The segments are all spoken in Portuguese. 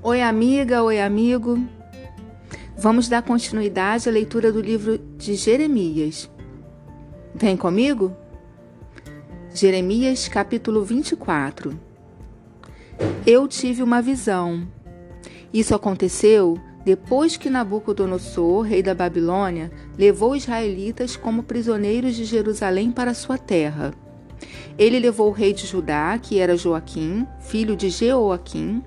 Oi, amiga, oi, amigo. Vamos dar continuidade à leitura do livro de Jeremias. Vem comigo? Jeremias, capítulo 24. Eu tive uma visão. Isso aconteceu depois que Nabucodonosor, rei da Babilônia, levou os israelitas como prisioneiros de Jerusalém para sua terra. Ele levou o rei de Judá, que era Joaquim, filho de Jeoaquim,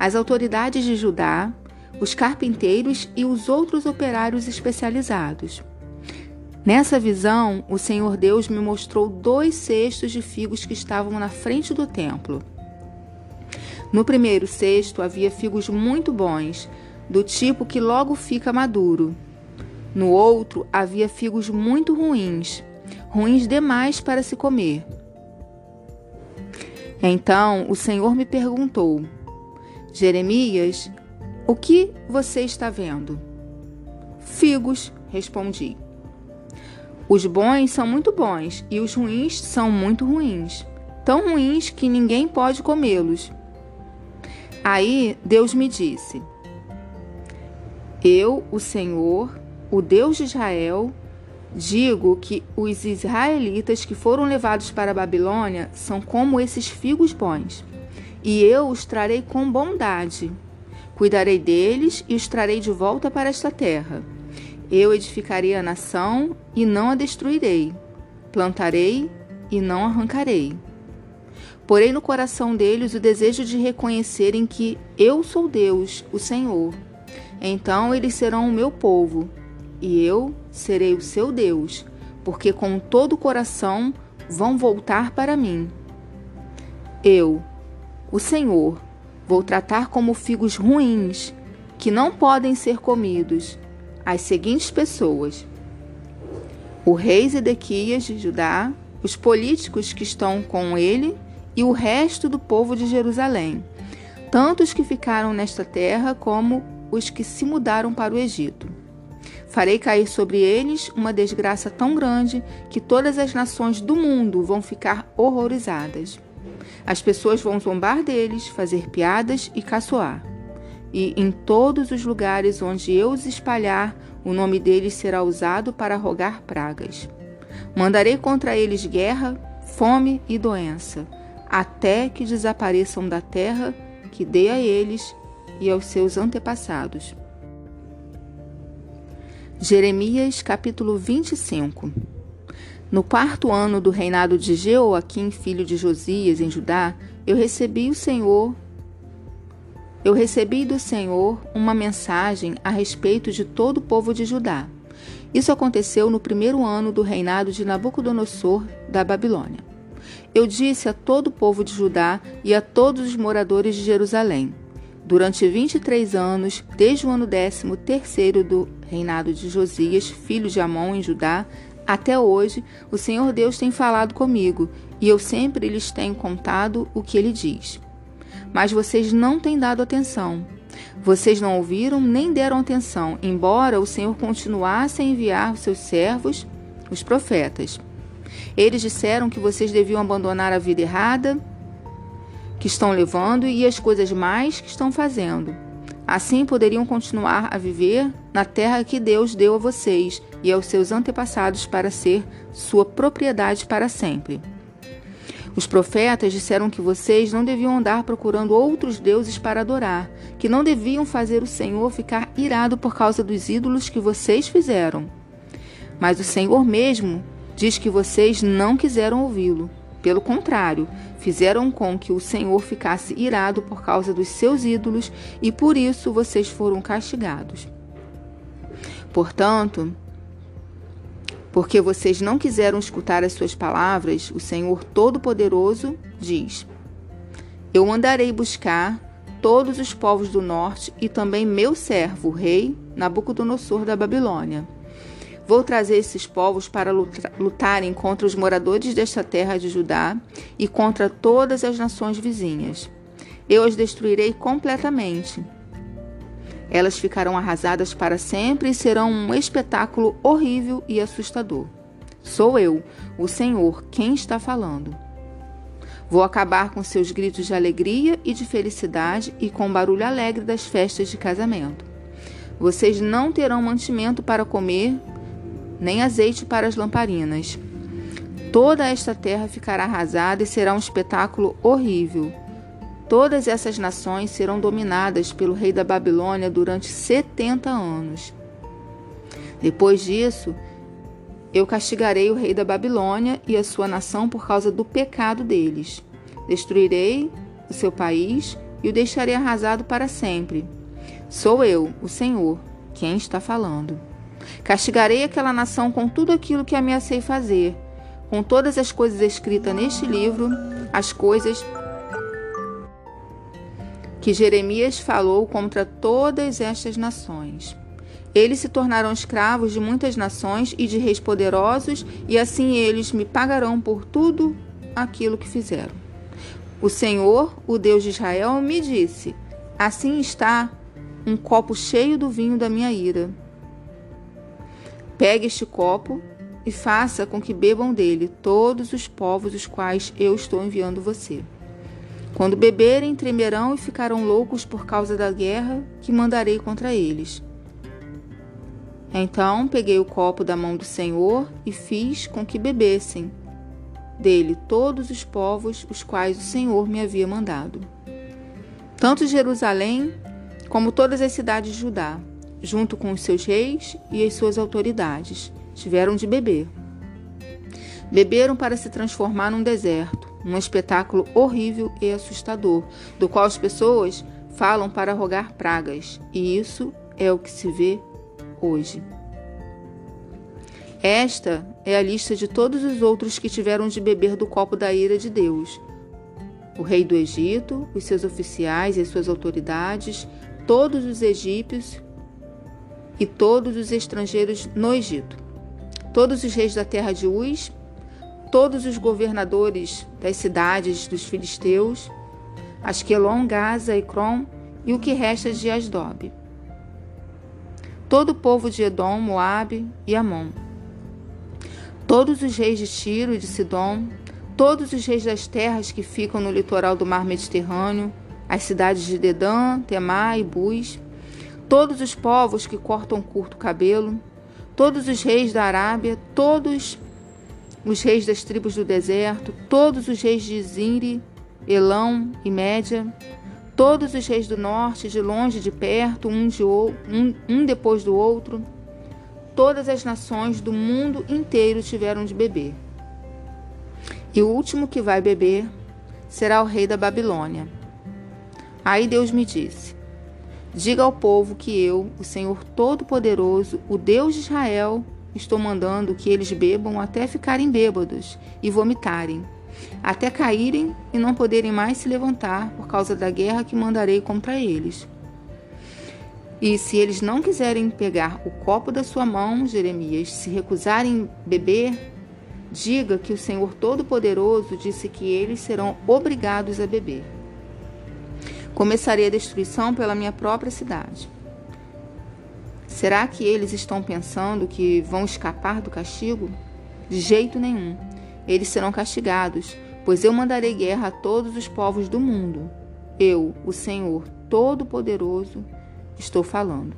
as autoridades de Judá, os carpinteiros e os outros operários especializados. Nessa visão, o Senhor Deus me mostrou dois cestos de figos que estavam na frente do templo. No primeiro cesto havia figos muito bons, do tipo que logo fica maduro. No outro havia figos muito ruins, ruins demais para se comer. Então o Senhor me perguntou: Jeremias, o que você está vendo? Figos, respondi. Os bons são muito bons e os ruins são muito ruins, tão ruins que ninguém pode comê-los. Aí Deus me disse: eu, o Senhor, o Deus de Israel, digo que os israelitas que foram levados para a Babilônia são como esses figos bons, e eu os trarei com bondade. Cuidarei deles e os trarei de volta para esta terra. Eu edificarei a nação e não a destruirei. Plantarei e não arrancarei. Porei no coração deles o desejo de reconhecerem que eu sou Deus, o Senhor então eles serão o meu povo, e eu serei o seu Deus, porque com todo o coração vão voltar para mim. Eu, o Senhor, vou tratar como figos ruins, que não podem ser comidos, as seguintes pessoas: o rei Zedequias de Judá, os políticos que estão com ele e o resto do povo de Jerusalém, tanto os que ficaram nesta terra como os que se mudaram para o Egito. Farei cair sobre eles uma desgraça tão grande que todas as nações do mundo vão ficar horrorizadas. As pessoas vão zombar deles, fazer piadas e caçoar. E em todos os lugares onde eu os espalhar, o nome deles será usado para rogar pragas. Mandarei contra eles guerra, fome e doença, até que desapareçam da terra que dei a eles e aos seus antepassados. Jeremias capítulo 25 No quarto ano do reinado de Jeoaquim, filho de Josias, em Judá, eu recebi o Senhor eu recebi do Senhor uma mensagem a respeito de todo o povo de Judá. Isso aconteceu no primeiro ano do reinado de Nabucodonosor da Babilônia. Eu disse a todo o povo de Judá e a todos os moradores de Jerusalém: Durante 23 anos, desde o ano 13 terceiro do reinado de Josias, filho de Amon em Judá, até hoje, o Senhor Deus tem falado comigo, e eu sempre lhes tenho contado o que ele diz. Mas vocês não têm dado atenção. Vocês não ouviram nem deram atenção, embora o Senhor continuasse a enviar os seus servos, os profetas. Eles disseram que vocês deviam abandonar a vida errada que estão levando e as coisas mais que estão fazendo. Assim poderiam continuar a viver na terra que Deus deu a vocês e aos seus antepassados para ser sua propriedade para sempre. Os profetas disseram que vocês não deviam andar procurando outros deuses para adorar, que não deviam fazer o Senhor ficar irado por causa dos ídolos que vocês fizeram. Mas o Senhor mesmo diz que vocês não quiseram ouvi-lo. Pelo contrário, fizeram com que o Senhor ficasse irado por causa dos seus ídolos e por isso vocês foram castigados. Portanto, porque vocês não quiseram escutar as suas palavras, o Senhor Todo-Poderoso diz: Eu mandarei buscar todos os povos do norte e também meu servo, o rei Nabucodonosor da Babilônia Vou trazer esses povos para lutarem contra os moradores desta terra de Judá e contra todas as nações vizinhas. Eu as destruirei completamente. Elas ficarão arrasadas para sempre e serão um espetáculo horrível e assustador. Sou eu, o Senhor, quem está falando. Vou acabar com seus gritos de alegria e de felicidade e com o barulho alegre das festas de casamento. Vocês não terão mantimento para comer, nem azeite para as lamparinas. Toda esta terra ficará arrasada e será um espetáculo horrível. Todas essas nações serão dominadas pelo rei da Babilônia durante 70 anos. Depois disso, eu castigarei o rei da Babilônia e a sua nação por causa do pecado deles. Destruirei o seu país e o deixarei arrasado para sempre. Sou eu, o Senhor, quem está falando. Castigarei aquela nação com tudo aquilo que ameacei fazer, com todas as coisas escritas neste livro, as coisas que Jeremias falou contra todas estas nações. Eles se tornarão escravos de muitas nações e de reis poderosos, e assim eles me pagarão por tudo aquilo que fizeram. O Senhor, o Deus de Israel, me disse: Assim está um copo cheio do vinho da minha ira. Pegue este copo e faça com que bebam dele todos os povos os quais eu estou enviando você. Quando beberem, tremerão e ficarão loucos por causa da guerra que mandarei contra eles. Então peguei o copo da mão do Senhor e fiz com que bebessem dele todos os povos os quais o Senhor me havia mandado. Tanto Jerusalém como todas as cidades de Judá, junto com os seus reis e as suas autoridades, tiveram de beber. Beberam para se transformar num deserto, um espetáculo horrível e assustador, do qual as pessoas falam para rogar pragas, e isso é o que se vê hoje. Esta é a lista de todos os outros que tiveram de beber do copo da ira de Deus. O rei do Egito, os seus oficiais e as suas autoridades, todos os egípcios e todos os estrangeiros no Egito, todos os reis da terra de Uz, todos os governadores das cidades dos filisteus, Asquelon, Gaza e Crom e o que resta de Asdob todo o povo de Edom, Moabe e Amon, todos os reis de Tiro e de Sidom, todos os reis das terras que ficam no litoral do mar Mediterrâneo, as cidades de Dedã, Temá e Bus, todos os povos que cortam curto cabelo, todos os reis da Arábia, todos os reis das tribos do deserto, todos os reis de Zinri, Elão e Média, Todos os reis do norte, de longe e de perto, um, de, um, um depois do outro, todas as nações do mundo inteiro tiveram de beber. E o último que vai beber será o rei da Babilônia. Aí Deus me disse: Diga ao povo que eu, o Senhor Todo-Poderoso, o Deus de Israel, estou mandando que eles bebam até ficarem bêbados e vomitarem até caírem e não poderem mais se levantar por causa da guerra que mandarei contra eles. E se eles não quiserem pegar o copo da sua mão, Jeremias, se recusarem beber, diga que o Senhor Todo-Poderoso disse que eles serão obrigados a beber. Começarei a destruição pela minha própria cidade. Será que eles estão pensando que vão escapar do castigo? De jeito nenhum eles serão castigados, pois eu mandarei guerra a todos os povos do mundo. Eu, o Senhor Todo-Poderoso, estou falando.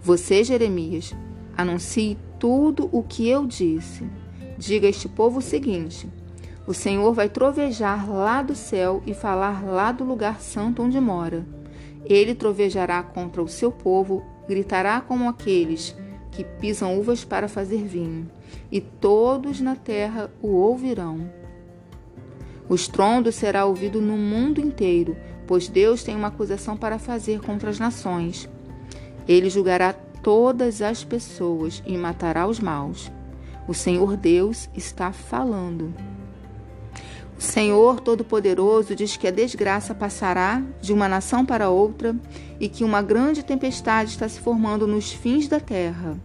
Você, Jeremias, anuncie tudo o que eu disse. Diga a este povo o seguinte: O Senhor vai trovejar lá do céu e falar lá do lugar santo onde mora. Ele trovejará contra o seu povo, gritará como aqueles que pisam uvas para fazer vinho, e todos na terra o ouvirão. O estrondo será ouvido no mundo inteiro, pois Deus tem uma acusação para fazer contra as nações. Ele julgará todas as pessoas e matará os maus. O Senhor Deus está falando. Senhor Todo-Poderoso diz que a desgraça passará de uma nação para outra e que uma grande tempestade está se formando nos fins da terra.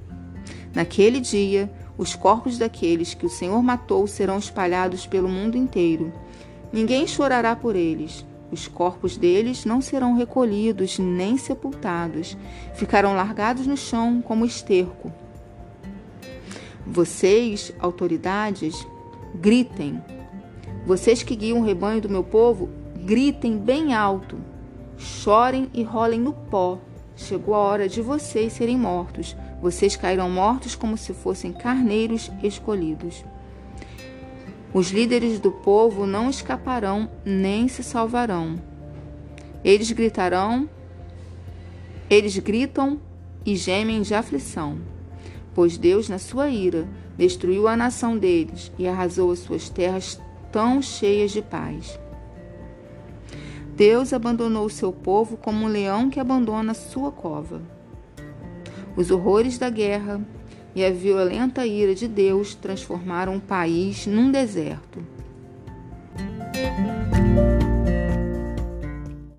Naquele dia, os corpos daqueles que o Senhor matou serão espalhados pelo mundo inteiro. Ninguém chorará por eles. Os corpos deles não serão recolhidos nem sepultados, ficarão largados no chão como esterco. Vocês, autoridades, gritem Vocês que guiam o rebanho do meu povo, gritem bem alto, chorem e rolem no pó. Chegou a hora de vocês serem mortos. Vocês cairão mortos como se fossem carneiros escolhidos. Os líderes do povo não escaparão nem se salvarão. Eles gritarão, eles gritam e gemem de aflição, pois Deus, na sua ira, destruiu a nação deles e arrasou as suas terras tão cheias de paz. Deus abandonou o seu povo como um leão que abandona sua cova. Os horrores da guerra e a violenta ira de Deus transformaram o país num deserto.